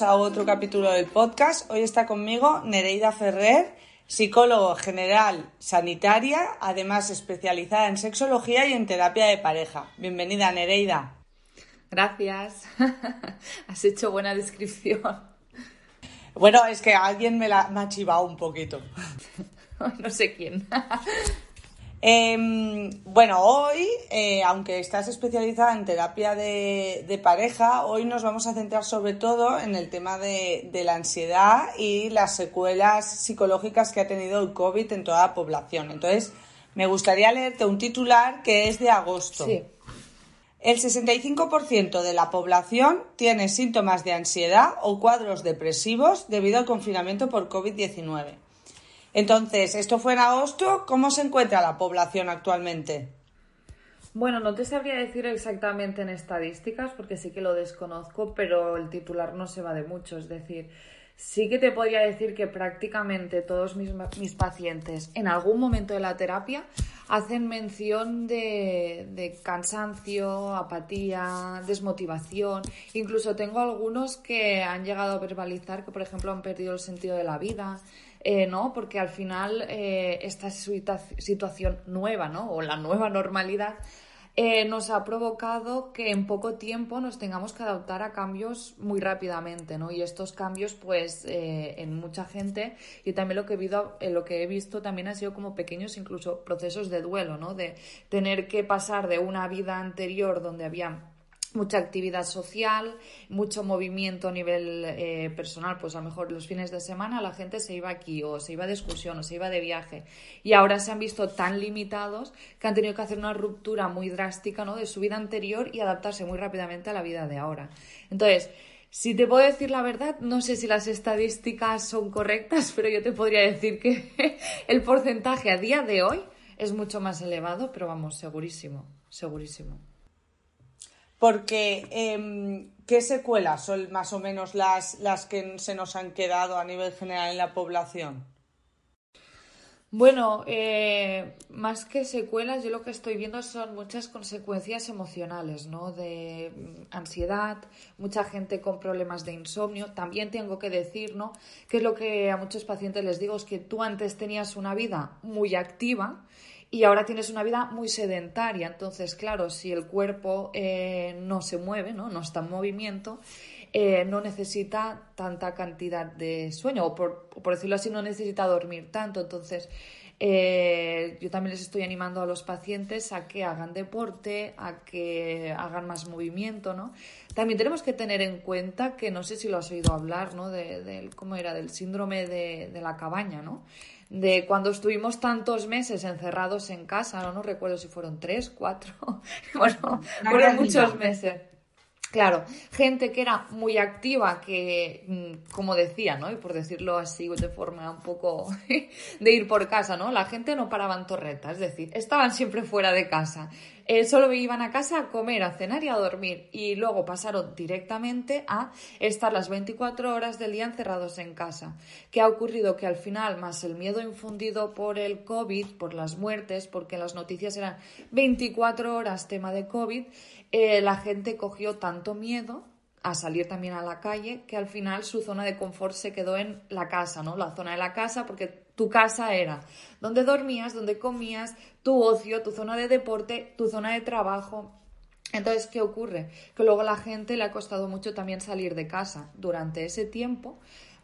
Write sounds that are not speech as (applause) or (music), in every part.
a otro capítulo del podcast. Hoy está conmigo Nereida Ferrer, psicólogo general sanitaria, además especializada en sexología y en terapia de pareja. Bienvenida, Nereida. Gracias. (laughs) Has hecho buena descripción. Bueno, es que alguien me, la, me ha chivado un poquito. (laughs) no sé quién. (laughs) Em, bueno, hoy, eh, aunque estás especializada en terapia de, pareja, hoy nos vamos a centrar sobre todo en el tema de, la ansiedad y las secuelas psicológicas que ha tenido el COVID en toda la población. Entonces, me gustaría leerte un titular que es de agosto. Sí. El 65% de la población tiene síntomas de ansiedad o cuadros depresivos debido al confinamiento por COVID-19. Entonces, esto fue en agosto. ¿Cómo se encuentra la población actualmente? Bueno, no te sabría decir exactamente en estadísticas porque sí que lo desconozco, pero el titular no se va de mucho. Es decir, sí que te podría decir que prácticamente todos mis, mis pacientes en algún momento de la terapia hacen mención de, de, cansancio, apatía, desmotivación. Incluso tengo algunos que han llegado a verbalizar que, por ejemplo, han perdido el sentido de la vida, eh, ¿no? Porque al final eh, esta situación nueva, ¿no? O la nueva normalidad eh, nos ha provocado que en poco tiempo nos tengamos que adaptar a cambios muy rápidamente, ¿no? Y estos cambios, pues, en mucha gente, y también lo que, he visto, lo que he visto también han sido como pequeños incluso procesos de duelo, ¿no? De tener que pasar de una vida anterior donde había mucha actividad social, mucho movimiento a nivel eh, personal, pues a lo mejor los fines de semana la gente se iba aquí o se iba de excursión o se iba de viaje y ahora se han visto tan limitados que han tenido que hacer una ruptura muy drástica ¿no? de su vida anterior y adaptarse muy rápidamente a la vida de ahora. Entonces, si te puedo decir la verdad, no sé si las estadísticas son correctas, pero yo te podría decir que (laughs) el porcentaje a día de hoy es mucho más elevado, pero vamos, segurísimo, segurísimo porque em, ¿qué secuelas son más o menos las, las que se nos han quedado a nivel general en la población? Bueno, eh, más que secuelas, yo lo que estoy viendo son muchas consecuencias emocionales, ¿no? De mm, ansiedad, mucha gente con problemas de insomnio. También tengo que decir, ¿no? Que es lo que a muchos pacientes les digo, es que tú antes tenías una vida muy activa y ahora tienes una vida muy sedentaria. Entonces, claro, si el cuerpo eh, no se mueve, ¿no? no está en movimiento, eh, no necesita tanta cantidad de sueño, o por, decirlo así, no necesita dormir tanto. Entonces, eh, yo también les estoy animando a los pacientes a que hagan deporte, a que hagan más movimiento, ¿no? También tenemos que tener en cuenta que no sé si lo has oído hablar, ¿no? De, ¿Cómo era? Del síndrome de, de la cabaña, ¿no? De cuando estuvimos tantos meses encerrados en casa, no, no recuerdo si fueron tres, cuatro, (laughs) bueno, fueron muchos meses. Claro, gente que era muy activa, que, mm, como decía, ¿no? Y por decirlo así, de forma un poco (laughs) de ir por casa, ¿no? La gente no paraba en torreta, es decir, estaban siempre fuera de casa. Eh, solo iban a casa a comer, a cenar y a dormir. Y luego pasaron directamente a estar las 24 horas del día encerrados en casa. ¿Qué ha ocurrido? Que al final, más el miedo infundido por el COVID, por las muertes, porque las noticias eran 24 horas tema de COVID, eh, la gente cogió tanto miedo a salir también a la calle que al final su zona de confort se quedó en la casa, ¿no? La zona de la casa porque tu casa era donde dormías, donde comías, tu ocio, tu zona de deporte, tu zona de trabajo. Entonces, ¿qué ocurre? Que luego a la gente le ha costado mucho también salir de casa durante ese tiempo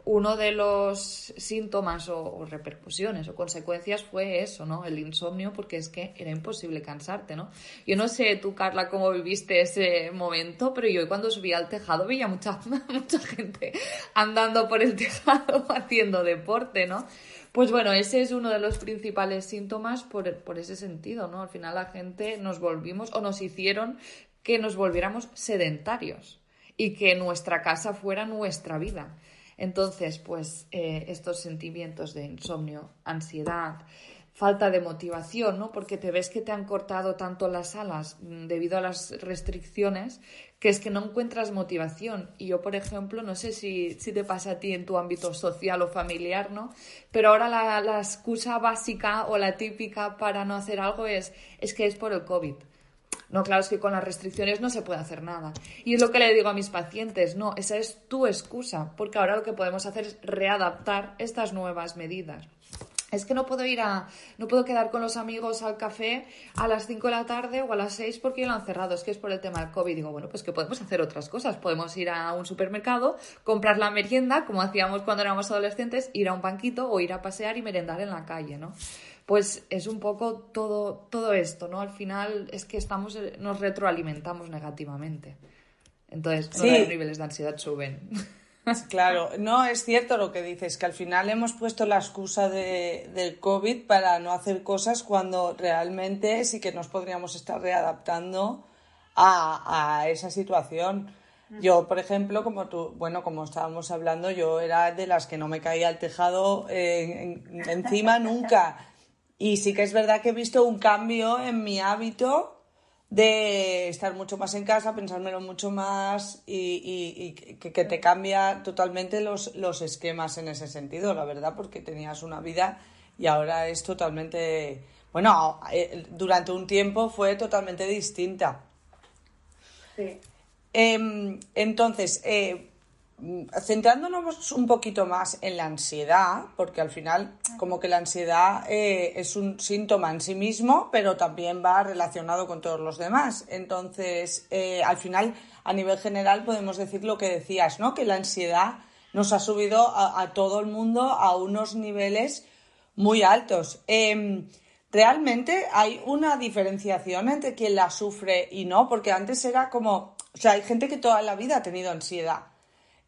uno de los síntomas o, repercusiones o consecuencias fue eso, ¿no? El insomnio, porque es que era imposible cansarte, ¿no? Yo no sé tú, Carla, cómo viviste ese momento, pero yo cuando subía al tejado veía mucha, (laughs) mucha gente andando por el tejado (laughs) haciendo deporte, ¿no? Pues bueno, ese es uno de los principales síntomas por, por ese sentido, ¿no? Al final la gente nos volvimos o nos hicieron que nos volviéramos sedentarios y que nuestra casa fuera nuestra vida. Entonces, pues eh, estos sentimientos de insomnio, ansiedad, falta de motivación, ¿no? Porque te ves que te han cortado tanto las alas mm, debido a las restricciones que es que no encuentras motivación. Y yo, por ejemplo, no sé si, te pasa a ti en tu ámbito social o familiar, ¿no? Pero ahora la, la excusa básica o la típica para no hacer algo es, es que es por el COVID No, claro, es que con las restricciones no se puede hacer nada. Y es lo que le digo a mis pacientes, no, esa es tu excusa, porque ahora lo que podemos hacer es readaptar estas nuevas medidas. Es que no puedo ir a, no puedo quedar con los amigos al café a las 5 de la tarde o a las 6 porque ya lo han cerrado, es que es por el tema del COVID. Digo, bueno, pues que podemos hacer otras cosas. Podemos ir a un supermercado, comprar la merienda, como hacíamos cuando éramos adolescentes, ir a un banquito o ir a pasear y merendar en la calle, ¿no? pues es un poco todo, todo esto, ¿no? Al final es que estamos, nos retroalimentamos negativamente. Entonces, los niveles de ansiedad suben. (laughs) Claro, no es cierto lo que dices, que al final hemos puesto la excusa de, del COVID para no hacer cosas cuando realmente sí que nos podríamos estar readaptando a, a esa situación. Yo, por ejemplo, como tú, bueno, como estábamos hablando, yo era de las que no me caía el tejado eh, encima nunca. (laughs) Y sí que es verdad que he visto un cambio en mi hábito de estar mucho más en casa, pensármelo mucho más y, que, te cambia totalmente los, los esquemas en ese sentido, la verdad, porque tenías una vida y ahora es totalmente, bueno, eh, durante un tiempo fue totalmente distinta. Sí. Em, entonces, eh, centrándonos un poquito más en la ansiedad, porque al final como que la ansiedad eh, es un síntoma en sí mismo, pero también va relacionado con todos los demás. Entonces, eh, al final, a nivel general, podemos decir lo que decías, ¿no? Que la ansiedad nos ha subido a, todo el mundo a unos niveles muy altos. Em, realmente hay una diferenciación entre quien la sufre y no, porque antes era como, o sea, hay gente que toda la vida ha tenido ansiedad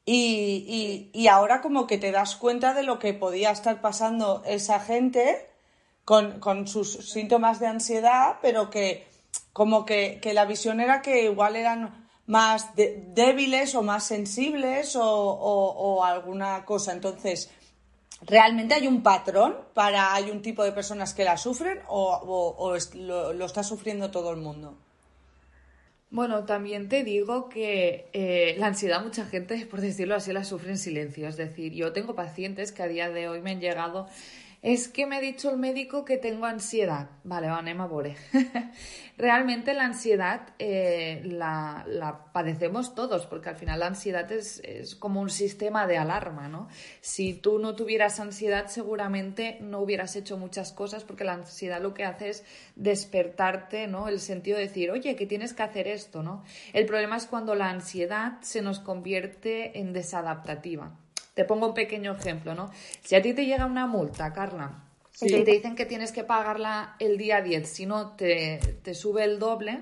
y, y, y, ahora como que te das cuenta de lo que podía estar pasando esa gente con, con sus síntomas de ansiedad, pero que como que, que, la visión era que igual eran más débiles o más sensibles o, o, alguna cosa. Entonces, ¿realmente hay un patrón para, hay un tipo de personas que la sufren o, o lo, lo está sufriendo todo el mundo? Bueno, también te digo que eh, la ansiedad mucha gente, por decirlo así, la sufre en silencio. Es decir, yo tengo pacientes que a día de hoy me han llegado es que me ha dicho el médico que tengo ansiedad. Vale, Vanema Bore. (laughs) Realmente la ansiedad eh, la, la, padecemos todos, porque al final la ansiedad es, es, como un sistema de alarma, ¿no? Si tú no tuvieras ansiedad, seguramente no hubieras hecho muchas cosas, porque la ansiedad lo que hace es despertarte, ¿no? El sentido de decir, oye, que tienes que hacer esto, ¿no? El problema es cuando la ansiedad se nos convierte en desadaptativa. Te pongo un pequeño ejemplo, ¿no? Si a ti te llega una multa, Carla, y te dicen que tienes que pagarla el día 10, si no te, te sube el doble,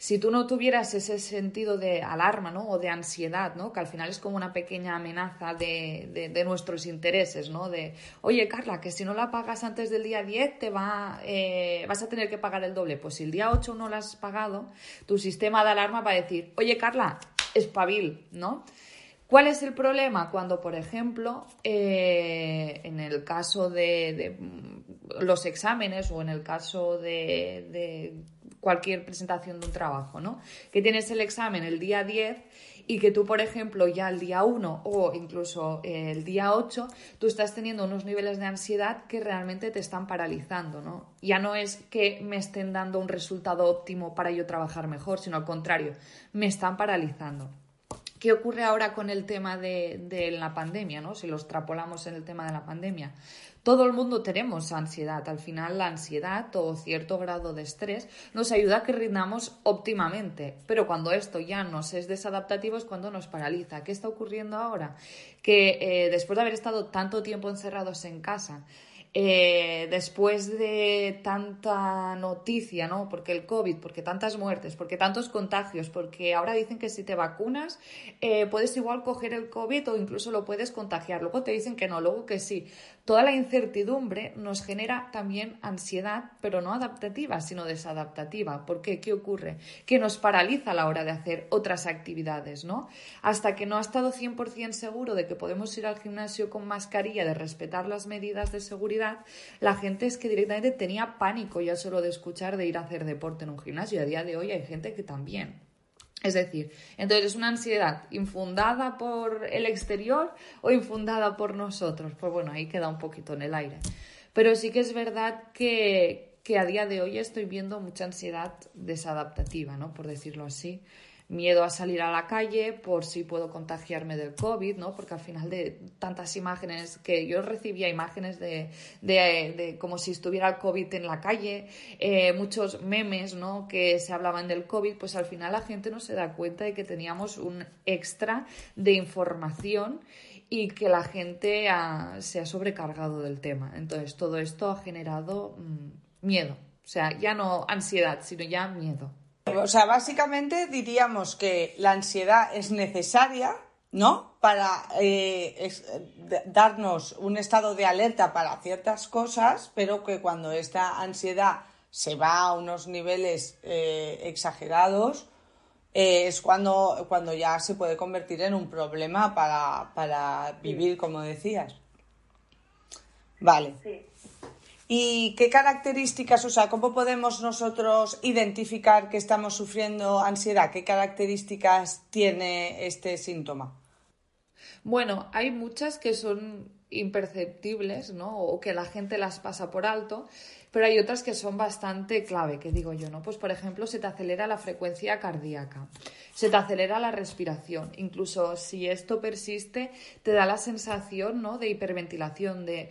si tú no tuvieras ese sentido de alarma ¿no? o de ansiedad, ¿no? que al final es como una pequeña amenaza de, de, nuestros intereses, ¿no? de, oye Carla, que si no la pagas antes del día 10 te va, eh, vas a tener que pagar el doble. Pues si el día 8 no la has pagado, tu sistema de alarma va a decir, oye Carla, espabil, ¿no? ¿Cuál es el problema? Cuando, por ejemplo, eh, en el caso de, mm, los exámenes o en el caso de, cualquier presentación de un trabajo, ¿no? Que tienes el examen el día 10 y que tú, por ejemplo, ya el día 1 o incluso el día 8, tú estás teniendo unos niveles de ansiedad que realmente te están paralizando, ¿no? Ya no es que me estén dando un resultado óptimo para yo trabajar mejor, sino al contrario, me están paralizando. ¿Qué ocurre ahora con el tema de, la pandemia? ¿no? Si lo extrapolamos en el tema de la pandemia. Todo el mundo tenemos ansiedad. Al final, la ansiedad o cierto grado de estrés nos ayuda a que rindamos óptimamente. Pero cuando esto ya nos es desadaptativo es cuando nos paraliza. ¿Qué está ocurriendo ahora? Que eh, después de haber estado tanto tiempo encerrados en casa, eh, después de tanta noticia, ¿no? Porque el COVID, porque tantas muertes, porque tantos contagios, porque ahora dicen que si te vacunas eh, puedes igual coger el COVID o incluso lo puedes contagiar. Luego te dicen que no, luego que sí. Toda la incertidumbre nos genera también ansiedad, pero no adaptativa, sino desadaptativa. ¿Por qué? ¿Qué ocurre? Que nos paraliza a la hora de hacer otras actividades, ¿no? Hasta que no ha estado 100% seguro de que podemos ir al gimnasio con mascarilla, de respetar las medidas de seguridad, la gente es que directamente tenía pánico ya solo de escuchar de ir a hacer deporte en un gimnasio. Y a día de hoy hay gente que también. Es decir, entonces es una ansiedad infundada por el exterior o infundada por nosotros. Pues bueno, ahí queda un poquito en el aire. Pero sí que es verdad que, que a día de hoy estoy viendo mucha ansiedad desadaptativa, ¿no? Por decirlo así miedo a salir a la calle por si puedo contagiarme del COVID, ¿no? Porque al final de tantas imágenes que yo recibía imágenes de, de, como si estuviera el COVID en la calle, eh, muchos memes, ¿no? Que se hablaban del COVID, pues al final la gente no se da cuenta de que teníamos un extra de información y que la gente se ha sobrecargado del tema. Entonces todo esto ha generado mm, miedo. O sea, ya no ansiedad, sino ya miedo. O sea, básicamente diríamos que la ansiedad es necesaria, ¿no? Para eh, darnos un estado de alerta para ciertas cosas, pero que cuando esta ansiedad se va a unos niveles eh, exagerados, eh, es cuando, cuando ya se puede convertir en un problema para, para vivir, como decías. Vale. Sí. ¿Y qué características, o sea, cómo podemos nosotros identificar que estamos sufriendo ansiedad? ¿Qué características tiene este síntoma? Bueno, hay muchas que son imperceptibles, ¿no? O que la gente las pasa por alto, pero hay otras que son bastante clave, que digo yo, ¿no? Pues por ejemplo, se te acelera la frecuencia cardíaca, se te acelera la respiración, incluso si esto persiste, te da la sensación, ¿no? De hiperventilación, de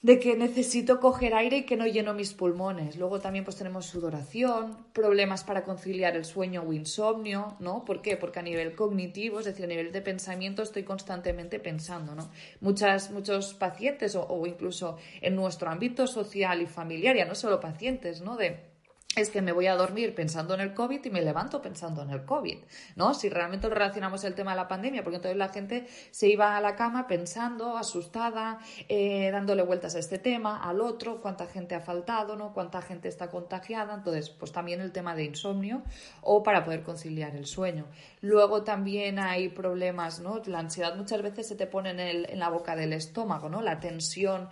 de que necesito coger aire y que no lleno mis pulmones. Luego también pues tenemos sudoración, problemas para conciliar el sueño o insomnio, ¿no? ¿Por qué? Porque a nivel cognitivo, es decir, a nivel de pensamiento estoy constantemente pensando, ¿no? Muchas, muchos pacientes o, o incluso en nuestro ámbito social y familiar, ya no solo pacientes, ¿no? De es que me voy a dormir pensando en el COVID y me levanto pensando en el COVID, ¿no? Si realmente relacionamos el tema de la pandemia, porque entonces la gente se iba a la cama pensando, asustada, eh, dándole vueltas a este tema, al otro, cuánta gente ha faltado, ¿no? Cuánta gente está contagiada, entonces, pues también el tema de insomnio o para poder conciliar el sueño. Luego también hay problemas, ¿no? La ansiedad muchas veces se te pone en, el, en la boca del estómago, ¿no? La tensión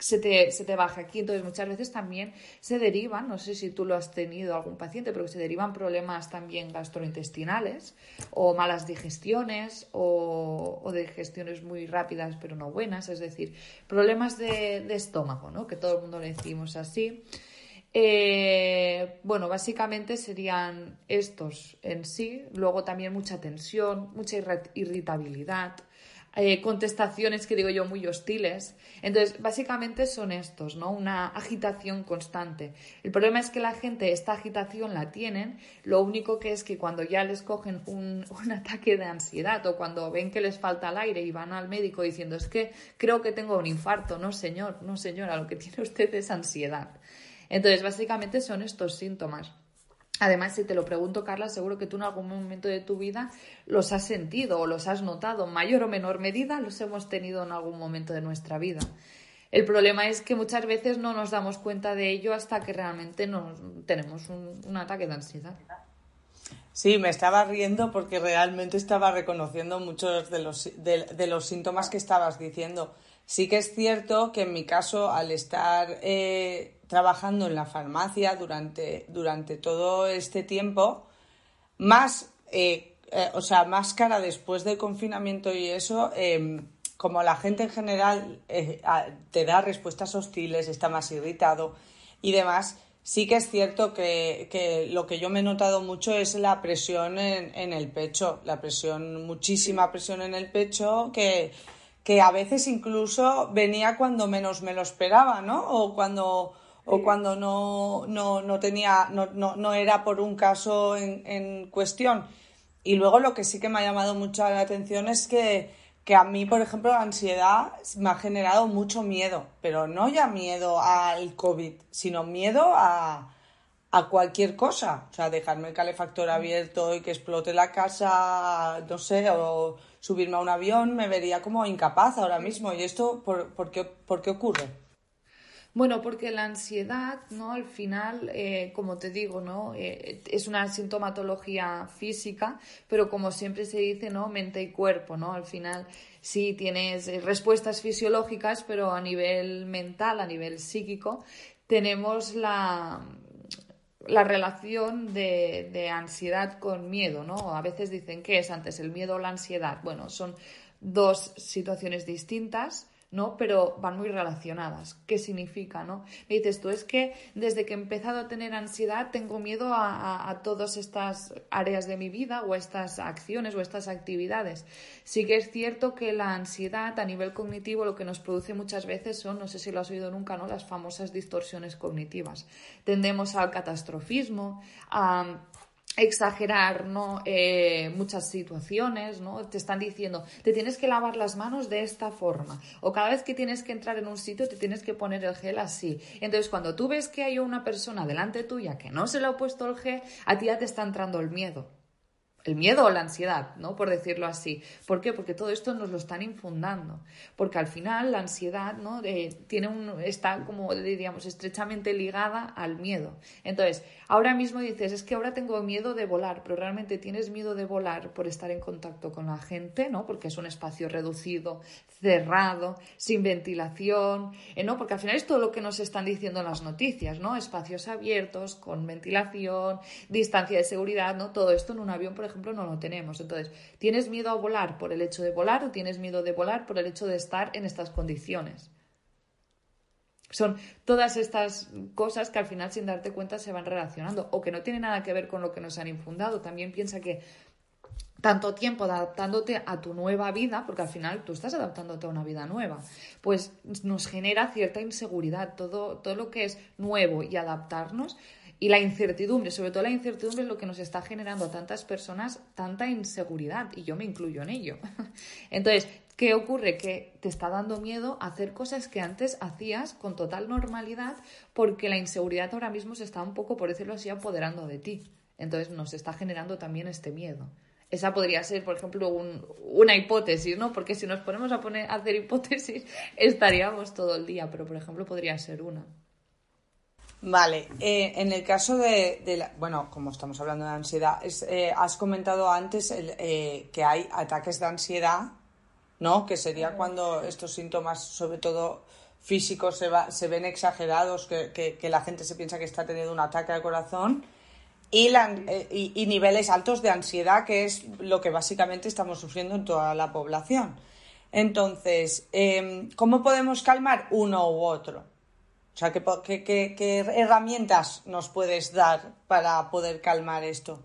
se te, se te baja aquí. Entonces, muchas veces también se derivan, no sé si tú lo has tenido algún paciente, pero se derivan problemas también gastrointestinales o malas digestiones o, digestiones muy rápidas pero no buenas, es decir, problemas de, de estómago, ¿no? Que todo el mundo le decimos así. Eh, bueno, básicamente serían estos en sí, luego también mucha tensión, mucha irritabilidad, eh, contestaciones que digo yo muy hostiles. Entonces, básicamente son estos, ¿no? Una agitación constante. El problema es que la gente esta agitación la tienen, lo único que es que cuando ya les cogen un, (laughs) un ataque de ansiedad o cuando ven que les falta el aire y van al médico diciendo es que creo que tengo un infarto, no señor, no señora, lo que tiene usted es ansiedad. Entonces, básicamente son estos síntomas. Además, si te lo pregunto, Carla, seguro que tú en algún momento de tu vida los has sentido o los has notado, mayor o menor medida, los hemos tenido en algún momento de nuestra vida. El problema es que muchas veces no nos damos cuenta de ello hasta que realmente nos, tenemos un, ataque de ansiedad. Sí, me estaba riendo porque realmente estaba reconociendo muchos de los, de, los síntomas que estabas diciendo. Sí que es cierto que en mi caso, al estar eh, trabajando en la farmacia durante, durante todo este tiempo, más, eh, eh, o sea, más cara después del confinamiento y eso, em, como la gente en general eh, te da respuestas hostiles, está más irritado y demás, sí que es cierto que, lo que yo me he notado mucho es la presión en, en, el pecho, la presión, muchísima presión en el pecho que, que a veces incluso venía cuando menos me lo esperaba, ¿no? O cuando o cuando no, no, no tenía, no, no, no, era por un caso en, en, cuestión. Y luego lo que sí que me ha llamado mucho la atención es que, que a mí, por ejemplo, la ansiedad me ha generado mucho miedo, pero no ya miedo al COVID, sino miedo a, a cualquier cosa. O sea, dejarme el calefactor abierto y que explote la casa, no sé, o subirme a un avión, me vería como incapaz ahora mismo. ¿Y esto por, por, qué, por qué ocurre? Bueno, porque la ansiedad, ¿no? Al final, eh, como te digo, ¿no? Eh, es una sintomatología física, pero como siempre se dice, ¿no? Mente y cuerpo, ¿no? Al final sí tienes eh, respuestas fisiológicas, pero a nivel mental, a nivel psíquico, tenemos la, la relación de, de ansiedad con miedo, ¿no? A veces dicen, ¿qué es antes, el miedo o la ansiedad? Bueno, son dos situaciones distintas ¿no? Pero van muy relacionadas. ¿Qué significa, no? Me dices tú, es que desde que he empezado a tener ansiedad tengo miedo a, a, todas estas áreas de mi vida o estas acciones o estas actividades. Sí que es cierto que la ansiedad a nivel cognitivo lo que nos produce muchas veces son, no sé si lo has oído nunca, ¿no? Las famosas distorsiones cognitivas. Tendemos al catastrofismo, a exagerar ¿no? Eh, muchas situaciones, ¿no? Te están diciendo, te tienes que lavar las manos de esta forma, o cada vez que tienes que entrar en un sitio te tienes que poner el gel así. Entonces, cuando tú ves que hay una persona delante tuya que no se le ha puesto el gel, a ti ya te está entrando el miedo el miedo o la ansiedad, ¿no? Por decirlo así. ¿Por qué? Porque todo esto nos lo están infundando. Porque al final la ansiedad, ¿no? tiene un, está como diríamos estrechamente ligada al miedo. Entonces, ahora mismo dices, es que ahora tengo miedo de volar, pero realmente tienes miedo de volar por estar en contacto con la gente, ¿no? Porque es un espacio reducido, cerrado, sin ventilación, ¿eh? ¿no? Porque al final es todo lo que nos están diciendo en las noticias, ¿no? Espacios abiertos, con ventilación, distancia de seguridad, ¿no? Todo esto en un avión, por ejemplo, no lo tenemos. Entonces, ¿tienes miedo a volar por el hecho de volar o tienes miedo de volar por el hecho de estar en estas condiciones? Son todas estas cosas que al final sin darte cuenta se van relacionando o que no tienen nada que ver con lo que nos han infundado. También piensa que tanto tiempo adaptándote a tu nueva vida, porque al final tú estás adaptándote a una vida nueva, pues nos genera cierta inseguridad. Todo, todo lo que es nuevo y adaptarnos y la incertidumbre, sobre todo la incertidumbre es lo que nos está generando a tantas personas tanta inseguridad y yo me incluyo en ello. (laughs) Entonces, ¿qué ocurre? Que te está dando miedo hacer cosas que antes hacías con total normalidad porque la inseguridad ahora mismo se está un poco, por decirlo así, apoderando de ti. Entonces nos está generando también este miedo. Esa podría ser, por ejemplo, una hipótesis, ¿no? Porque si nos ponemos a, poner, a hacer hipótesis (laughs) estaríamos todo el día, pero por ejemplo podría ser una. Vale, eh, en el caso de, la, bueno, como estamos hablando de ansiedad, eh, has comentado antes eh, que hay ataques de ansiedad, ¿no? Que sería cuando estos síntomas, sobre todo físicos, se, va, se ven exagerados, que, que, la gente se piensa que está teniendo un ataque al corazón, y, y, y niveles altos de ansiedad, que es lo que básicamente estamos sufriendo en toda la población. Entonces, em, ¿cómo podemos calmar uno u otro? O sea, ¿qué, herramientas nos puedes dar para poder calmar esto?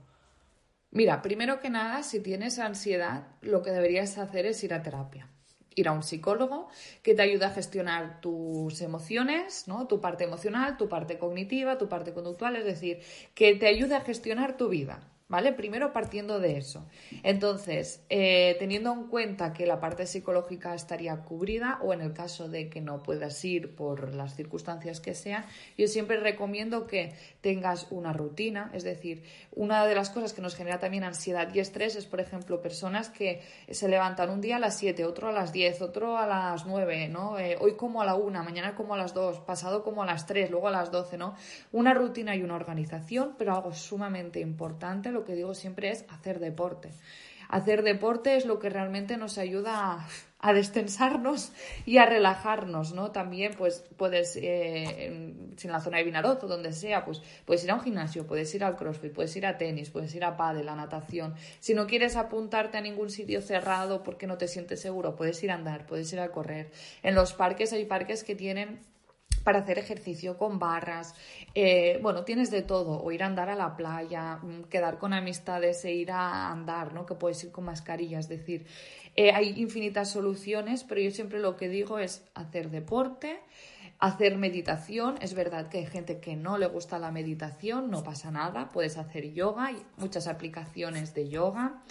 Mira, primero que nada, si tienes ansiedad, lo que deberías hacer es ir a terapia. Ir a un psicólogo que te ayude a gestionar tus emociones, ¿no? Tu parte emocional, tu parte cognitiva, tu parte conductual, es decir, que te ayude a gestionar tu vida. ¿Vale? Primero partiendo de eso. Entonces, eh, teniendo en cuenta que la parte psicológica estaría cubrida o en el caso de que no puedas ir por las circunstancias que sean, yo siempre recomiendo que tengas una rutina. Es decir, una de las cosas que nos genera también ansiedad y estrés es, por ejemplo, personas que se levantan un día a las 7, otro a las 10, otro a las 9, ¿no? Eh, hoy como a la 1, mañana como a las 2, pasado como a las 3, luego a las 12, ¿no? Una rutina y una organización, pero algo sumamente importante lo que digo siempre es hacer deporte. Hacer deporte es lo que realmente nos ayuda a, destensarnos y a relajarnos, ¿no? También, pues, puedes, eh, en, la zona de Vinaroz o donde sea, pues, puedes ir a un gimnasio, puedes ir al crossfit, puedes ir a tenis, puedes ir a pádel, a natación. Si no quieres apuntarte a ningún sitio cerrado porque no te sientes seguro, puedes ir a andar, puedes ir a correr. En los parques hay parques que tienen para hacer ejercicio con barras. Eh, bueno, tienes de todo, o ir a andar a la playa, mm, quedar con amistades e ir a andar, ¿no? Que puedes ir con mascarilla, es decir, eh, hay infinitas soluciones, pero yo siempre lo que digo es hacer deporte, hacer meditación. Es verdad que hay gente que no le gusta la meditación, no pasa nada, puedes hacer yoga, hay muchas aplicaciones de yoga.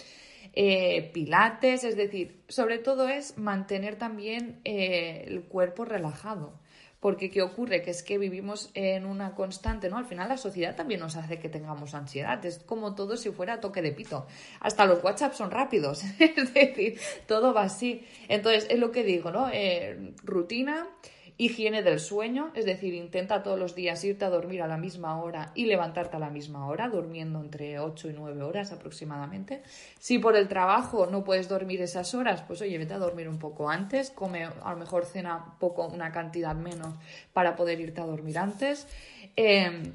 Eh, pilates, es decir, sobre todo es mantener también el cuerpo relajado. Porque ¿qué ocurre? Que es que vivimos en una constante, ¿no? Al final la sociedad también nos hace que tengamos ansiedad. Es como todo si fuera toque de pito. Hasta los WhatsApp son rápidos. (laughs) es decir, todo va así. Entonces, es lo que digo, ¿no? Eh, rutina, Higiene del sueño, es decir, intenta todos los días irte a dormir a la misma hora y levantarte a la misma hora, durmiendo entre 8 y 9 horas aproximadamente. Si por el trabajo no puedes dormir esas horas, pues oye, vete a dormir un poco antes, come a lo mejor cena poco, una cantidad menos para poder irte a dormir antes. Em,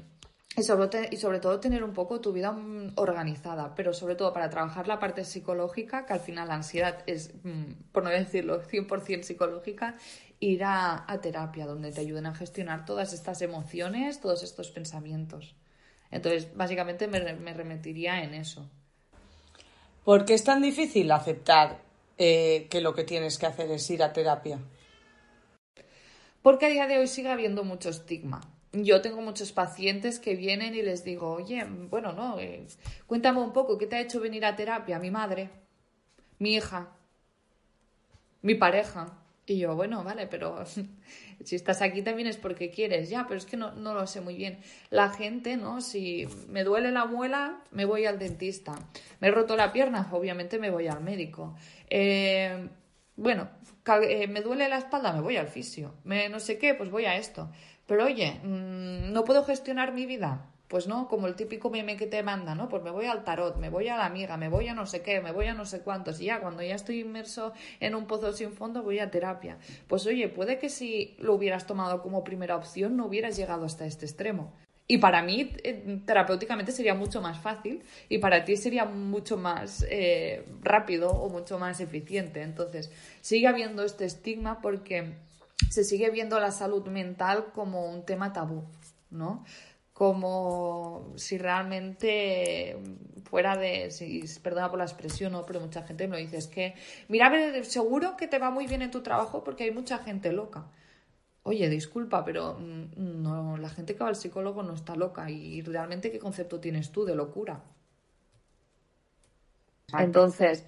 y sobre, y sobre todo tener un poco tu vida mm, organizada, pero sobre todo para trabajar la parte psicológica, que al final la ansiedad es, mm, por no decirlo, 100% psicológica, ir a, terapia, donde te ayuden a gestionar todas estas emociones, todos estos pensamientos. Entonces, básicamente me, remitiría en eso. ¿Por qué es tan difícil aceptar eh, que lo que tienes que hacer es ir a terapia? Porque a día de hoy sigue habiendo mucho estigma yo tengo muchos pacientes que vienen y les digo, oye, bueno, no, eh, cuéntame un poco, ¿qué te ha hecho venir a terapia? Mi madre, mi hija, mi pareja. Y yo, bueno, vale, pero (laughs) si estás aquí también es porque quieres, ya, pero es que no, no lo sé muy bien. La gente, ¿no? Si me duele la muela, me voy al dentista. Me he roto la pierna, obviamente me voy al médico. Eh, bueno, eh, me duele la espalda, me voy al fisio. Me no sé qué, pues voy a esto. Pero oye, mm, ¿no puedo gestionar mi vida? Pues no, como el típico meme que te manda, ¿no? Pues me voy al tarot, me voy a la amiga, me voy a no sé qué, me voy a no sé cuántos. Y ya cuando ya estoy inmerso en un pozo sin fondo, voy a terapia. Pues oye, puede que si lo hubieras tomado como primera opción, no hubieras llegado hasta este extremo. Y para mí, eh, terapéuticamente, sería mucho más fácil y para ti sería mucho más eh, rápido o mucho más eficiente. Entonces, sigue habiendo este estigma porque se sigue viendo la salud mental como un tema tabú, ¿no? Como si realmente fuera de, si, perdona por la expresión, ¿no? pero mucha gente me lo dice, es que, mira, seguro que te va muy bien en tu trabajo porque hay mucha gente loca. Oye, disculpa, pero mm, no, la gente que va al psicólogo no está loca. ¿Y realmente qué concepto tienes tú de locura? Entonces,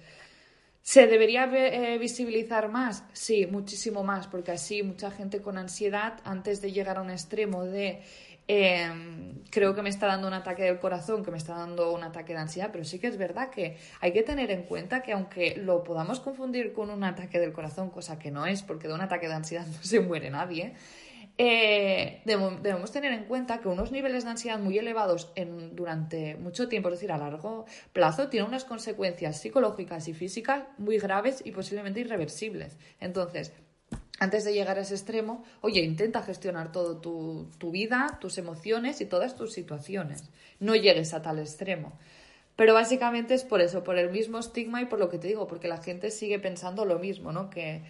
¿Se debería eh, visibilizar más? Sí, muchísimo más, porque así mucha gente con ansiedad, antes de llegar a un extremo de em, creo que me está dando un ataque del corazón, que me está dando un ataque de ansiedad, pero sí que es verdad que hay que tener en cuenta que aunque lo podamos confundir con un ataque del corazón, cosa que no es, porque de un ataque de ansiedad (laughs) no se muere nadie, debemos tener en cuenta que unos niveles de ansiedad muy elevados en, durante mucho tiempo, es decir, a largo plazo, tienen unas consecuencias psicológicas y físicas muy graves y posiblemente irreversibles. Entonces, antes de llegar a ese extremo, oye, intenta gestionar todo tu, tu vida, tus emociones y todas tus situaciones. No llegues a tal extremo. Pero básicamente es por eso, por el mismo estigma y por lo que te digo, porque la gente sigue pensando lo mismo, ¿no? Que,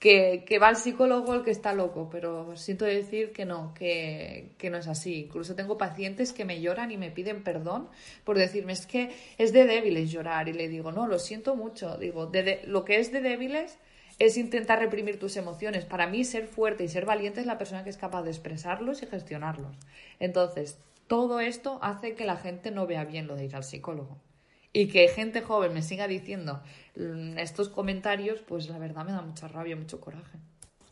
que, va al psicólogo el que está loco, pero siento decir que no, que, no es así. Incluso tengo pacientes que me lloran y me piden perdón por decirme, es que es de débiles llorar. Y le digo, no, lo siento mucho. Digo, de, lo que es de débiles es intentar reprimir tus emociones. Para mí, ser fuerte y ser valiente es la persona que es capaz de expresarlos y gestionarlos. Entonces, todo esto hace que la gente no vea bien lo de ir al psicólogo y que gente joven me siga diciendo estos comentarios, pues la verdad me da mucha rabia, mucho coraje.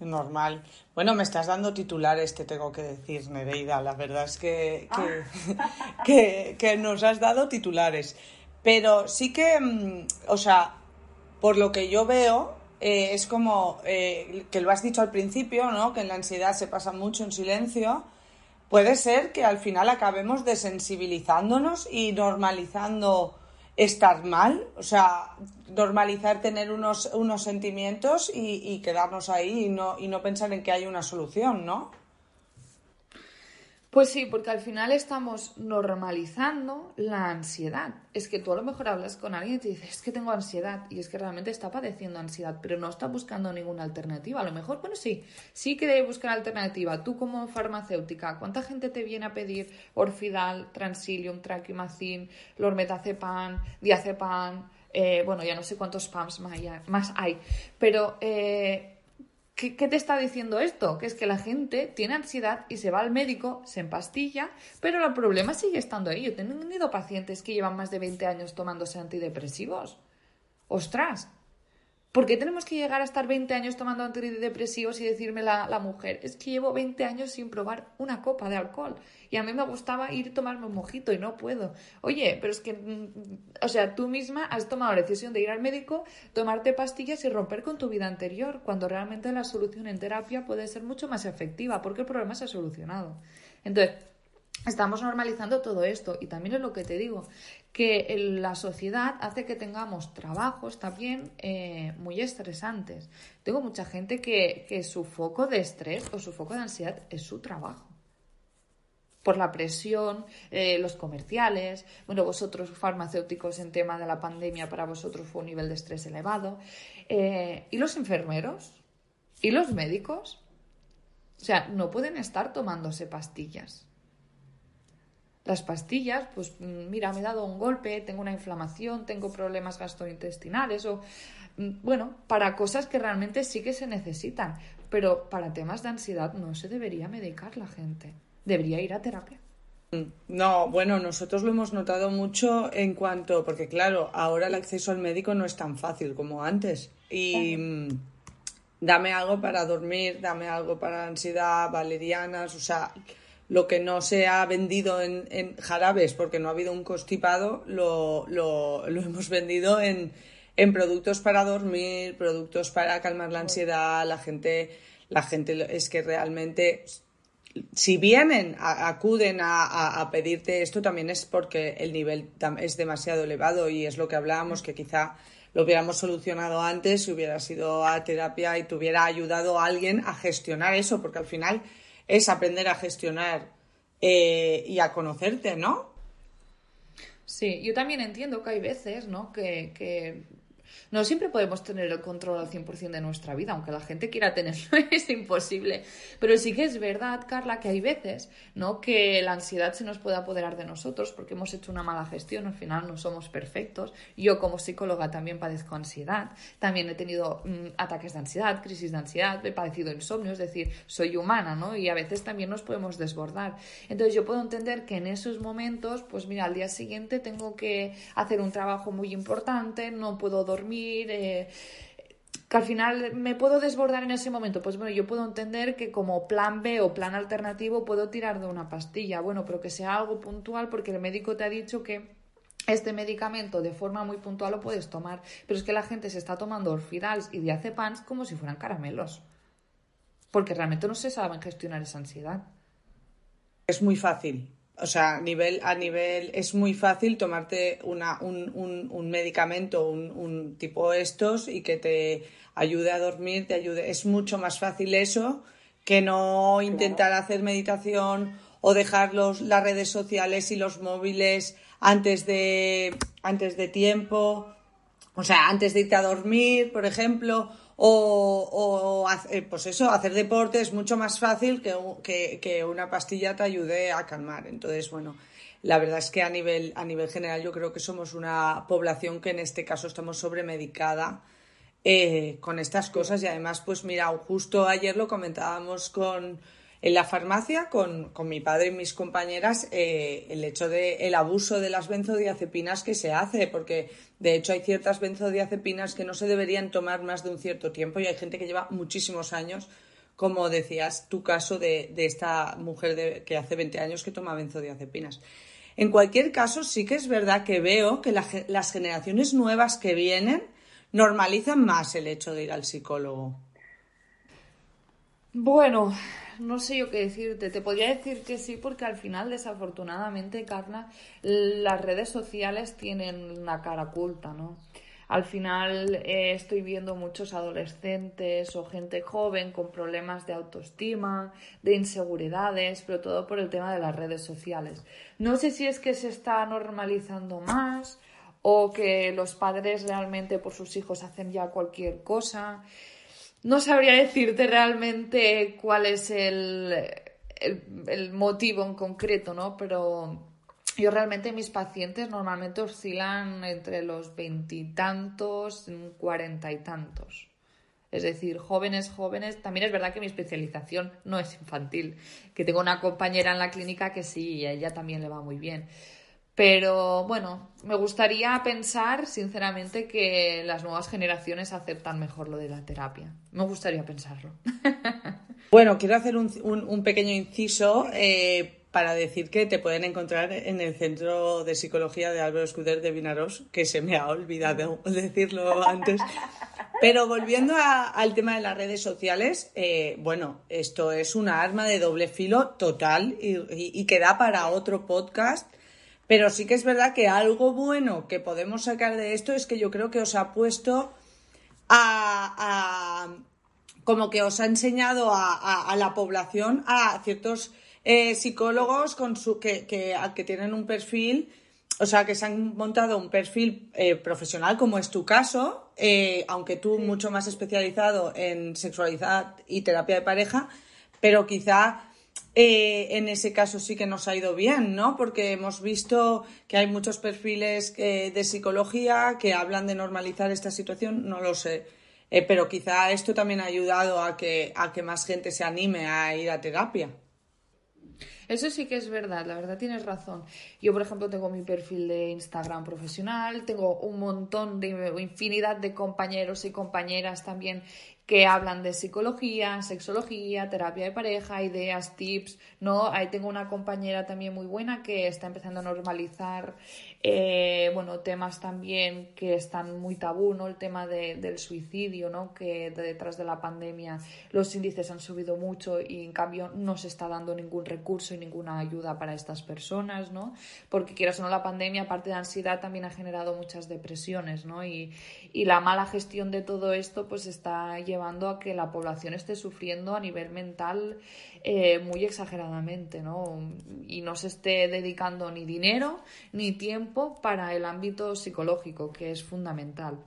Normal. Bueno, me estás dando titulares, te tengo que decir, Nereida. La verdad es que, que, que, nos has dado titulares. Pero sí que, mm, o sea, por lo que yo veo, eh, es como eh, que lo has dicho al principio, ¿no? Que en la ansiedad se pasa mucho en silencio. Puede ser que al final acabemos desensibilizándonos y normalizando estar mal, o sea, normalizar tener unos, unos sentimientos y, y, quedarnos ahí y no, y no pensar en que hay una solución, ¿no? Pues sí, porque al final estamos normalizando la ansiedad. Es que tú a lo mejor hablas con alguien y te dices, es que tengo ansiedad y es que realmente está padeciendo ansiedad, pero no está buscando ninguna alternativa. A lo mejor, bueno, sí, sí que debe buscar alternativa. Tú como farmacéutica, ¿cuánta gente te viene a pedir Orfidal, Transilium, Traquimacin, Lormetazepam, Diazepam? Eh, bueno, ya no sé cuántos PAMs más hay, pero... Eh, ¿Qué, te está diciendo esto? Que es que la gente tiene ansiedad y se va al médico, se empastilla, pero el problema sigue estando ahí. Yo he tenido pacientes que llevan más de 20 años tomándose antidepresivos. ¡Ostras! ¿Por qué tenemos que llegar a estar 20 años tomando antidepresivos y decirme la, mujer, es que llevo 20 años sin probar una copa de alcohol y a mí me gustaba ir a tomarme un mojito y no puedo? Oye, pero es que, mm, o sea, tú misma has tomado la decisión de ir al médico, tomarte pastillas y romper con tu vida anterior, cuando realmente la solución en terapia puede ser mucho más efectiva porque el problema se ha solucionado. Entonces, Estamos normalizando todo esto. Y también es lo que te digo, que la sociedad hace que tengamos trabajos también eh, muy estresantes. Tengo mucha gente que, su foco de estrés o su foco de ansiedad es su trabajo. Por la presión, eh, los comerciales, bueno, vosotros farmacéuticos en tema de la pandemia, para vosotros fue un nivel de estrés elevado, eh, y los enfermeros, y los médicos, o sea, no pueden estar tomándose pastillas. Las pastillas, pues mm, mira, me he dado un golpe, tengo una inflamación, tengo problemas gastrointestinales o, mm, bueno, para cosas que realmente sí que se necesitan, pero para temas de ansiedad no se debería medicar la gente, debería ir a terapia. No, bueno, nosotros lo hemos notado mucho en cuanto, porque claro, ahora el acceso al médico no es tan fácil como antes. Y mm, dame algo para dormir, dame algo para ansiedad, valerianas, o sea, lo que no se ha vendido en, jarabes porque no ha habido un constipado, lo, lo, hemos vendido en, en, productos para dormir, productos para calmar la ansiedad. La gente, la gente es que realmente, si vienen, acuden a, a, pedirte esto, también es porque el nivel es demasiado elevado y es lo que hablábamos, que quizá lo hubiéramos solucionado antes si hubiera sido a terapia y te hubiera ayudado a alguien a gestionar eso, porque al final es aprender a gestionar eh, y a conocerte, ¿no? Sí, yo también entiendo que hay veces, ¿no? Que, que no siempre podemos tener el control al 100% de nuestra vida, aunque la gente quiera tenerlo, (laughs) es imposible. Pero sí que es verdad, Carla, que hay veces ¿no? que la ansiedad se nos puede apoderar de nosotros porque hemos hecho una mala gestión, al final no somos perfectos. Yo como psicóloga también padezco ansiedad, también he tenido mm, ataques de ansiedad, crisis de ansiedad, he padecido insomnio, es decir, soy humana, ¿no? Y a veces también nos podemos desbordar. Entonces yo puedo entender que en esos momentos, pues mira, al día siguiente tengo que hacer un trabajo muy importante, no puedo dormir, que al final me puedo desbordar en ese momento. Pues bueno, yo puedo entender que como plan B o plan alternativo puedo tirar de una pastilla, bueno, pero que sea algo puntual porque el médico te ha dicho que este medicamento de forma muy puntual lo puedes tomar, pero es que la gente se está tomando orfidals y diazepams como si fueran caramelos, porque realmente no se saben gestionar esa ansiedad. Es muy fácil, o sea, a nivel, a nivel es muy fácil tomarte una, un, un, un medicamento, un, un, tipo estos y que te ayude a dormir, te ayude. Es mucho más fácil eso que no intentar hacer meditación o dejar los, las redes sociales y los móviles antes de, antes de tiempo. O sea, antes de irte a dormir, por ejemplo, o, o eh, pues eso, hacer deporte es mucho más fácil que, que, una pastilla te ayude a calmar. Entonces, bueno, la verdad es que a nivel, a nivel general yo creo que somos una población que en este caso estamos sobremedicada eh, con estas cosas y además, pues mira, justo ayer lo comentábamos con en la farmacia con, con mi padre y mis compañeras eh, el hecho de el abuso de las benzodiazepinas que se hace porque de hecho hay ciertas benzodiazepinas que no se deberían tomar más de un cierto tiempo y hay gente que lleva muchísimos años como decías tu caso de, de esta mujer de, que hace 20 años que toma benzodiazepinas. En cualquier caso sí que es verdad que veo que las generaciones nuevas que vienen normalizan más el hecho de ir al psicólogo bueno no sé yo qué decirte. Te podría decir que sí, porque al final, desafortunadamente, Carla, las redes sociales tienen una cara oculta, ¿no? Al final eh, estoy viendo muchos adolescentes o gente joven con problemas de autoestima, de inseguridades, pero todo por el tema de las redes sociales. No sé si es que se está normalizando más o que los padres realmente por sus hijos hacen ya cualquier cosa. No sabría decirte realmente cuál es el, el, motivo en concreto, ¿no? Pero yo realmente mis pacientes normalmente oscilan entre los veintitantos, cuarenta y tantos. Es decir, jóvenes, jóvenes. También es verdad que mi especialización no es infantil, que tengo una compañera en la clínica que sí, a ella también le va muy bien. Pero bueno, me gustaría pensar, sinceramente, que las nuevas generaciones aceptan mejor lo de la terapia. Me gustaría pensarlo. (laughs) Bueno, quiero hacer un, un, pequeño inciso eh, para decir que te pueden encontrar en el Centro de Psicología de Álvaro Escuder de Vinaros, que se me ha olvidado (laughs) decirlo antes. Pero volviendo al tema de las redes sociales, eh, bueno, esto es una arma de doble filo total y, y que da para otro podcast pero sí que es verdad que algo bueno que podemos sacar de esto es que yo creo que os ha puesto a, como que os ha enseñado a, la población a ciertos eh, psicólogos con su, que, que, que, tienen un perfil, o sea, que se han montado un perfil eh, profesional, como es tu caso, eh, aunque tú mucho más especializado en sexualidad y terapia de pareja, pero quizá en ese caso sí que nos ha ido bien, ¿no? Porque hemos visto que hay muchos perfiles de psicología que hablan de normalizar esta situación, no lo sé. Eh, pero quizá esto también ha ayudado a que, a que más gente se anime a ir a terapia. Eso sí que es verdad, la verdad tienes razón. Yo, por ejemplo, tengo mi perfil de Instagram profesional, tengo un montón de infinidad de compañeros y compañeras también que hablan de psicología, sexología, terapia de pareja, ideas, tips, ¿no? Ahí tengo una compañera también muy buena que está empezando a normalizar eh, bueno, temas también que están muy tabú, ¿no? El tema del suicidio, ¿no? Que detrás de la pandemia los índices han subido mucho y en cambio no se está dando ningún recurso y ninguna ayuda para estas personas, ¿no? Porque quieras o no, la pandemia, aparte de ansiedad, también ha generado muchas depresiones, ¿no? Y, y la mala gestión de todo esto, pues está llevando a que la población esté sufriendo a nivel mental eh, muy exageradamente, ¿no? Y no se esté dedicando ni dinero ni tiempo para el ámbito psicológico, que es fundamental.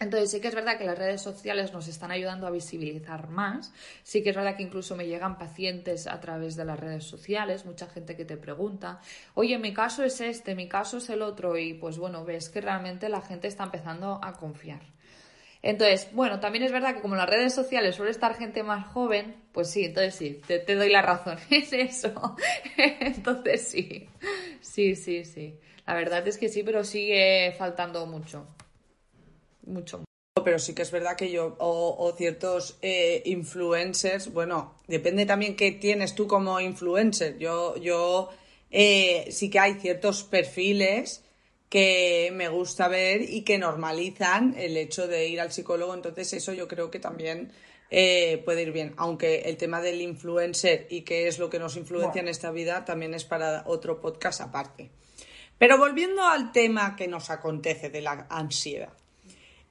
Entonces sí que es verdad que las redes sociales nos están ayudando a visibilizar más. Sí que es verdad que incluso me llegan pacientes a través de las redes sociales, mucha gente que te pregunta, oye, mi caso es este, mi caso es el otro, y pues bueno, ves que realmente la gente está empezando a confiar. Entonces, bueno, también es verdad que como en las redes sociales suele estar gente más joven, pues sí, entonces sí, te, doy la razón, (laughs) es eso. entonces sí, sí, sí, sí. La verdad es que sí, pero sigue faltando mucho. Mucho. Pero sí que es verdad que yo, o, ciertos eh, influencers, bueno, depende también qué tienes tú como influencer. Yo, yo eh, sí que hay ciertos perfiles que me gusta ver y que normalizan el hecho de ir al psicólogo. Entonces eso yo creo que también eh, puede ir bien. Aunque el tema del influencer y qué es lo que nos influencia en esta vida también es para otro podcast aparte. Pero volviendo al tema que nos acontece de la ansiedad.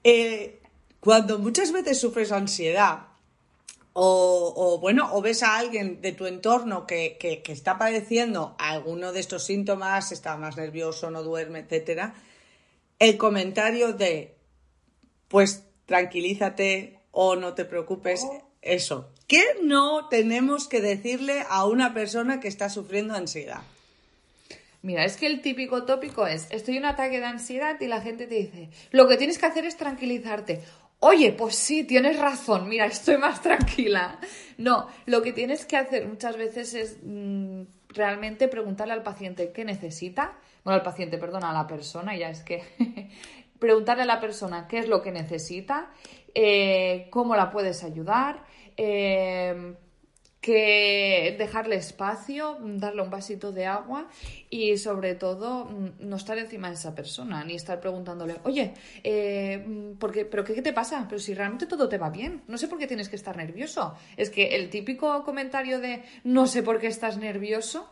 Eh, cuando muchas veces sufres ansiedad, o, bueno, o ves a alguien de tu entorno que, está padeciendo alguno de estos síntomas, está más nervioso, no duerme, etcétera, el comentario de pues tranquilízate o no te preocupes, oh. eso. ¿Qué no tenemos que decirle a una persona que está sufriendo ansiedad? Mira, es que el típico tópico es, estoy en un ataque de ansiedad y la gente te dice, lo que tienes que hacer es tranquilizarte. Oye, pues sí, tienes razón, mira, (laughs) estoy más tranquila. No, lo que tienes que hacer muchas veces es mm, realmente preguntarle al paciente qué necesita. Bueno, al paciente, perdona, a la persona, ya es que (laughs) preguntarle a la persona qué es lo que necesita, eh, cómo la puedes ayudar, eh, que dejarle espacio, darle un vasito de agua y sobre todo mm, no estar encima de esa persona, ni estar preguntándole, oye, eh, mm, ¿pero qué, qué, te pasa? Pero si realmente todo te va bien, no sé por qué tienes que estar nervioso. Es que el típico comentario de no sé por qué estás nervioso,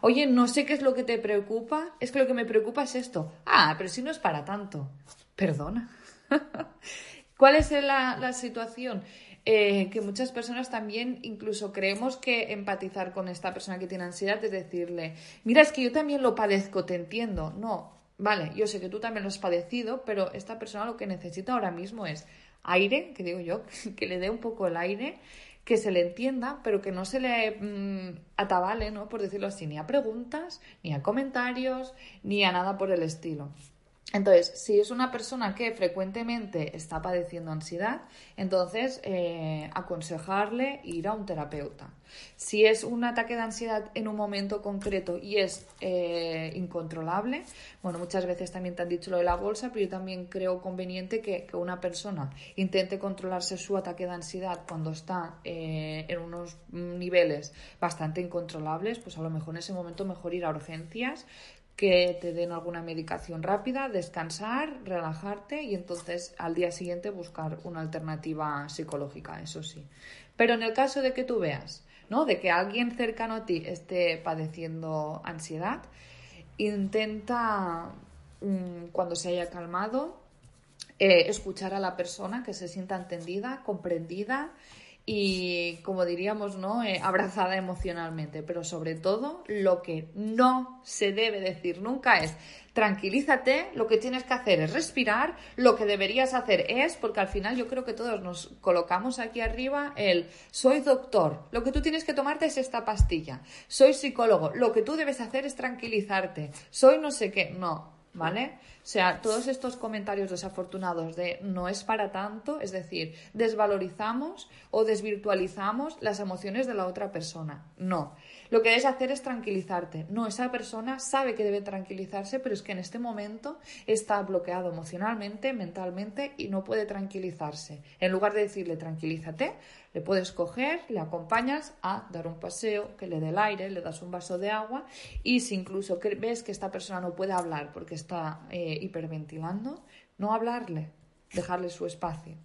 oye, no sé qué es lo que te preocupa, es que lo que me preocupa es esto. Ah, pero si no es para tanto. Perdona. (laughs) ¿Cuál es la situación? Eh, que muchas personas también incluso creemos que empatizar con esta persona que tiene ansiedad es decirle, mira, es que yo también lo padezco, te entiendo. No, vale, yo sé que tú también lo has padecido, pero esta persona lo que necesita ahora mismo es aire, que digo yo, (laughs) que le dé un poco el aire, que se le entienda, pero que no se le mm, atabale, ¿no? Por decirlo así, ni a preguntas, ni a comentarios, ni a nada por el estilo. Entonces, si es una persona que frecuentemente está padeciendo ansiedad, entonces eh, aconsejarle ir a un terapeuta. Si es un ataque de ansiedad en un momento concreto y es eh, incontrolable, bueno, muchas veces también te han dicho lo de la bolsa, pero yo también creo conveniente que, una persona intente controlarse su ataque de ansiedad cuando está eh, en unos niveles bastante incontrolables, pues a lo mejor en ese momento mejor ir a urgencias que te den alguna medicación rápida, descansar, relajarte y entonces al día siguiente buscar una alternativa psicológica, eso sí. Pero en el caso de que tú veas, ¿no? De que alguien cercano a ti esté padeciendo ansiedad, intenta mm, cuando se haya calmado eh, escuchar a la persona que se sienta entendida, comprendida y, como diríamos, ¿no? Eh, abrazada emocionalmente. Pero sobre todo, lo que no se debe decir nunca es tranquilízate, lo que tienes que hacer es respirar, lo que deberías hacer es, porque al final yo creo que todos nos colocamos aquí arriba el soy doctor, lo que tú tienes que tomarte es esta pastilla, soy psicólogo, lo que tú debes hacer es tranquilizarte, soy no sé qué, no, ¿vale? O sea, todos estos comentarios desafortunados de no es para tanto, es decir, desvalorizamos o desvirtualizamos las emociones de la otra persona. No. Lo que debes hacer es tranquilizarte. No, esa persona sabe que debe tranquilizarse, pero es que en este momento está bloqueado emocionalmente, mentalmente y no puede tranquilizarse. En lugar de decirle tranquilízate, le puedes coger, le acompañas a dar un paseo, que le dé el aire, le das un vaso de agua y si incluso ves que esta persona no puede hablar porque está eh, hiperventilando, no hablarle, dejarle su espacio.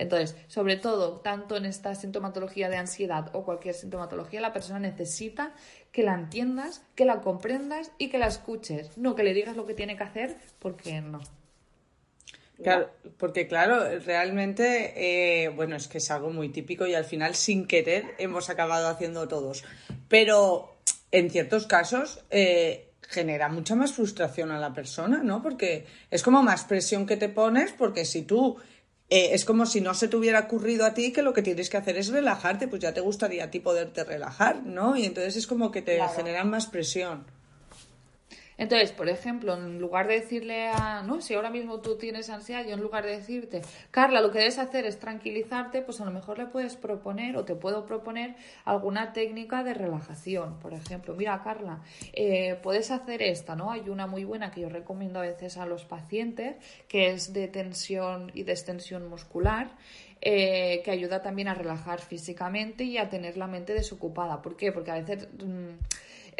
Entonces, sobre todo, tanto en esta sintomatología de ansiedad o cualquier sintomatología, la persona necesita que la entiendas, que la comprendas y que la escuches, no que le digas lo que tiene que hacer, porque no. Claro, porque claro, realmente, eh, bueno, es que es algo muy típico y al final, sin querer, hemos acabado haciendo todos. Pero en ciertos casos eh, genera mucha más frustración a la persona, ¿no? Porque es como más presión que te pones, porque si tú eh, es como si no se te hubiera ocurrido a ti que lo que tienes que hacer es relajarte, pues ya te gustaría a ti poderte relajar, ¿no? Y entonces es como que te generan más presión. Entonces, por ejemplo, en lugar de decirle a, no, si ahora mismo tú tienes ansiedad, yo en lugar de decirte, Carla, lo que debes hacer es tranquilizarte, pues a lo mejor le puedes proponer o te puedo proponer alguna técnica de relajación. Por ejemplo, mira, Carla, eh, puedes hacer esta, ¿no? Hay una muy buena que yo recomiendo a veces a los pacientes, que es de tensión y extensión muscular. Eh, que ayuda también a relajar físicamente y a tener la mente desocupada. ¿Por qué? Porque a veces mm,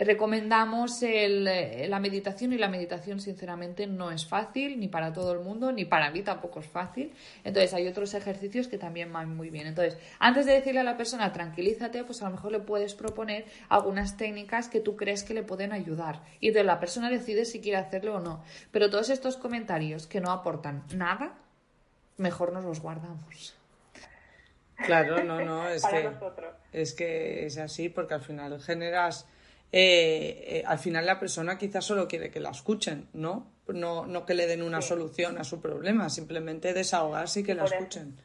recomendamos eh, la meditación y la meditación sinceramente no es fácil ni para todo el mundo ni para mí tampoco es fácil. Entonces hay otros ejercicios que también van muy bien. Entonces antes de decirle a la persona tranquilízate pues a lo mejor le puedes proponer algunas técnicas que tú crees que le pueden ayudar. Y entonces la persona decide si quiere hacerlo o no. Pero todos estos comentarios que no aportan nada mejor nos los guardamos. Claro, no, no, es que, es que es así porque al final generas eh, eh, al final la persona quizás solo quiere que la escuchen, ¿no? No, no que le den una solución a su problema, simplemente desahogarse y que la escuchen.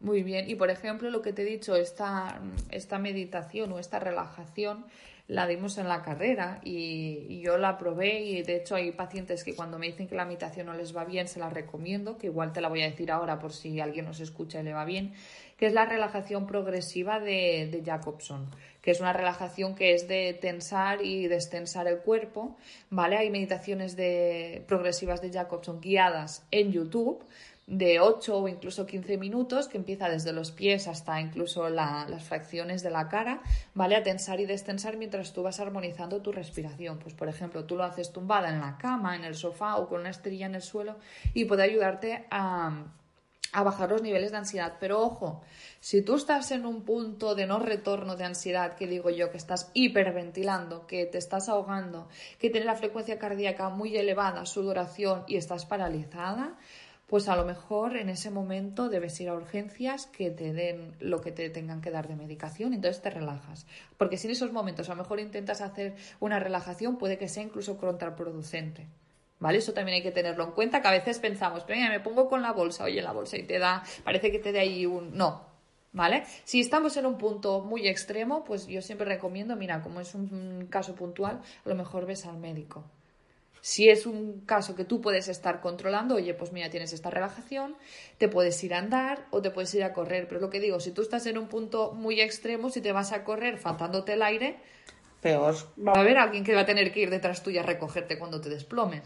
Muy bien, y por ejemplo, lo que te he dicho, esta, esta meditación o esta relajación la dimos en la carrera y, y, yo la probé y de hecho hay pacientes que cuando me dicen que la meditación no les va bien se la recomiendo, que igual te la voy a decir ahora por si alguien nos escucha y le va bien, que es la relajación progresiva de, Jacobson, que es una relajación que es de tensar y destensar el cuerpo, ¿vale? Hay meditaciones de, progresivas de Jacobson guiadas en YouTube de 8 o incluso 15 minutos, que empieza desde los pies hasta incluso las fracciones de la cara, ¿vale? A tensar y destensar mientras tú vas armonizando tu respiración. Pues, por ejemplo, tú lo haces tumbada en la cama, en el sofá o con una esterilla en el suelo y puede ayudarte a a bajar los niveles de ansiedad. Pero ojo, si tú estás en un punto de no retorno de ansiedad, que digo yo, que estás hiperventilando, que te estás ahogando, que tienes la frecuencia cardíaca muy elevada, sudoración y estás paralizada, pues a lo mejor en ese momento debes ir a urgencias que te den lo que te tengan que dar de medicación y entonces te relajas. Porque si en esos momentos a lo mejor intentas hacer una relajación, puede que sea incluso contraproducente. ¿Vale? Eso también hay que tenerlo en cuenta, que a veces pensamos, pero me pongo con la bolsa, oye, la bolsa y te da, parece que te dé ahí un... No, ¿vale? Si estamos en un punto muy extremo, pues yo siempre recomiendo, mira, como es un caso puntual, a lo mejor ves al médico. Si es un caso que tú puedes estar controlando, oye, pues mira, tienes esta relajación, te puedes ir a andar o te puedes ir a correr. Pero lo que digo, si tú estás en un punto muy extremo, si te vas a correr faltándote el aire, peor. Va a haber alguien que va a tener que ir detrás tuya a recogerte cuando te desplomes.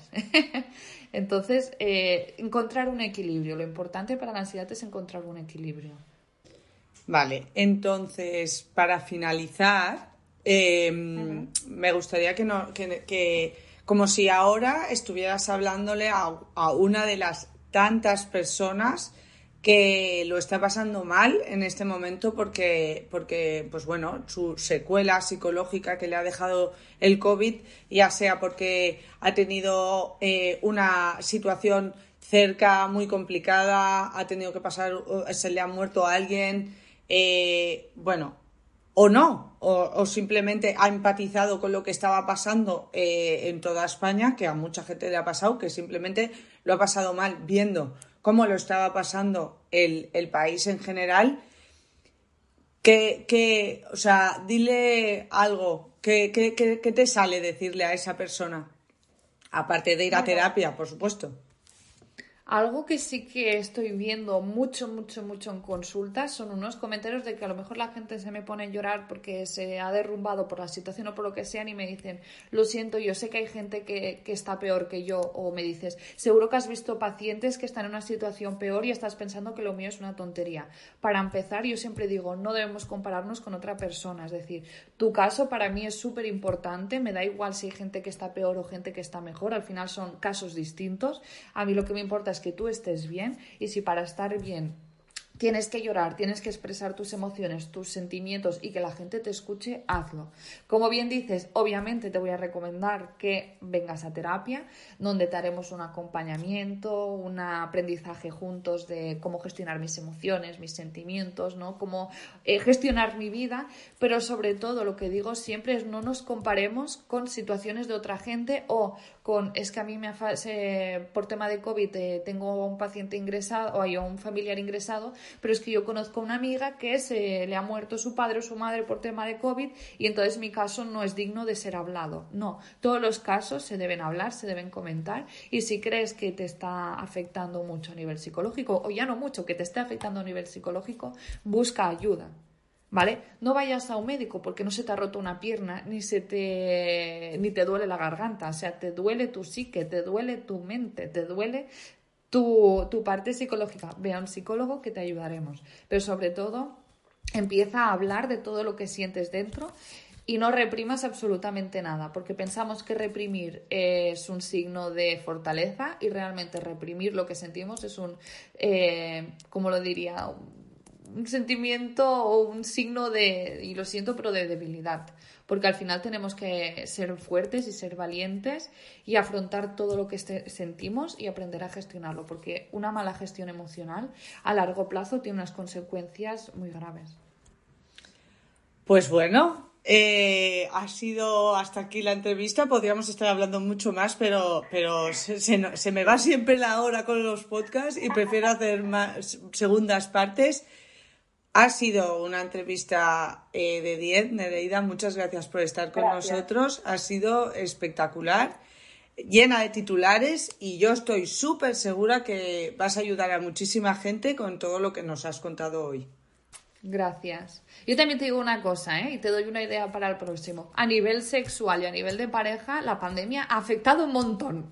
(laughs) Entonces, eh, encontrar un equilibrio. Lo importante para la ansiedad es encontrar un equilibrio. Vale, entonces, para finalizar, em, me gustaría que, no, que, como si ahora estuvieras hablándole a, a una de las tantas personas que lo está pasando mal en este momento porque, porque, pues bueno, su secuela psicológica que le ha dejado el COVID, ya sea porque ha tenido eh, una situación cerca muy complicada, ha tenido que pasar, se le ha muerto a alguien, eh, bueno, o no, o, simplemente ha empatizado con lo que estaba pasando eh, en toda España, que a mucha gente le ha pasado, que simplemente lo ha pasado mal viendo cómo lo estaba pasando el, país en general. Que, que, o sea, dile algo, ¿qué que, te sale decirle a esa persona? Aparte de ir a terapia, por supuesto. Algo que sí que estoy viendo mucho, mucho, mucho en consultas son unos comentarios de que a lo mejor la gente se me pone a llorar porque se ha derrumbado por la situación o por lo que sea y me dicen, lo siento, yo sé que hay gente que, que está peor que yo o me dices, seguro que has visto pacientes que están en una situación peor y estás pensando que lo mío es una tontería. Para empezar, yo siempre digo, no debemos compararnos con otra persona, es decir, tu caso para mí es súper importante, me da igual si hay gente que está peor o gente que está mejor, al final son casos distintos. A mí lo que me importa es que tú estés bien y si para estar bien tienes que llorar, tienes que expresar tus emociones, tus sentimientos y que la gente te escuche, hazlo. Como bien dices, obviamente te voy a recomendar que vengas a terapia, donde te haremos un acompañamiento, un aprendizaje juntos de cómo gestionar mis emociones, mis sentimientos, ¿no? Cómo eh, gestionar mi vida, pero sobre todo lo que digo siempre es no nos comparemos con situaciones de otra gente o con es que a mí me por tema de COVID eh, tengo un paciente ingresado o hay un familiar ingresado pero es que yo conozco a una amiga que se le ha muerto su padre o su madre por tema de COVID y entonces mi caso no es digno de ser hablado. No, todos los casos se deben hablar, se deben comentar y si crees que te está afectando mucho a nivel psicológico o ya no mucho, que te esté afectando a nivel psicológico, busca ayuda. ¿Vale? No vayas a un médico porque no se te ha roto una pierna ni se te ni te duele la garganta, o sea, te duele tu psique, te duele tu mente, te duele tu, parte psicológica. Ve a un psicólogo que te ayudaremos. Pero sobre todo, empieza a hablar de todo lo que sientes dentro y no reprimas absolutamente nada, porque pensamos que reprimir es un signo de fortaleza y realmente reprimir lo que sentimos es un, eh, como lo diría, un sentimiento o un signo de, y lo siento, pero de debilidad porque al final tenemos que ser fuertes y ser valientes y afrontar todo lo que sentimos y aprender a gestionarlo, porque una mala gestión emocional a largo plazo tiene unas consecuencias muy graves. Pues bueno, eh, ha sido hasta aquí la entrevista. Podríamos estar hablando mucho más, pero, pero se, se, me va siempre la hora con los podcasts y prefiero hacer más segundas partes. Ha sido una entrevista eh, de 10, Nereida. Muchas gracias por estar con nosotros. Ha sido espectacular, llena de titulares y yo estoy súper segura que vas a ayudar a muchísima gente con todo lo que nos has contado hoy. Gracias. Yo también te digo una cosa, ¿eh? y te doy una idea para el próximo. A nivel sexual y a nivel de pareja, la pandemia ha afectado un montón.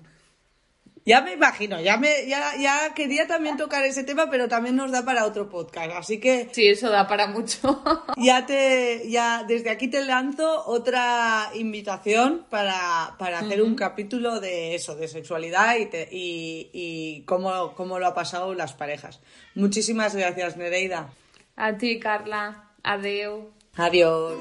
Ya me imagino, ya me, ya, ya quería también tocar ese tema, pero también nos da para otro podcast, así que. Sí, eso da para mucho. (laughs) ya te, ya desde aquí te lanzo otra invitación para, para hacer un capítulo de eso, de sexualidad y, te, y, y cómo, cómo lo ha pasado las parejas. Muchísimas gracias, Nereida. A ti, Carla. Adiós. Adiós.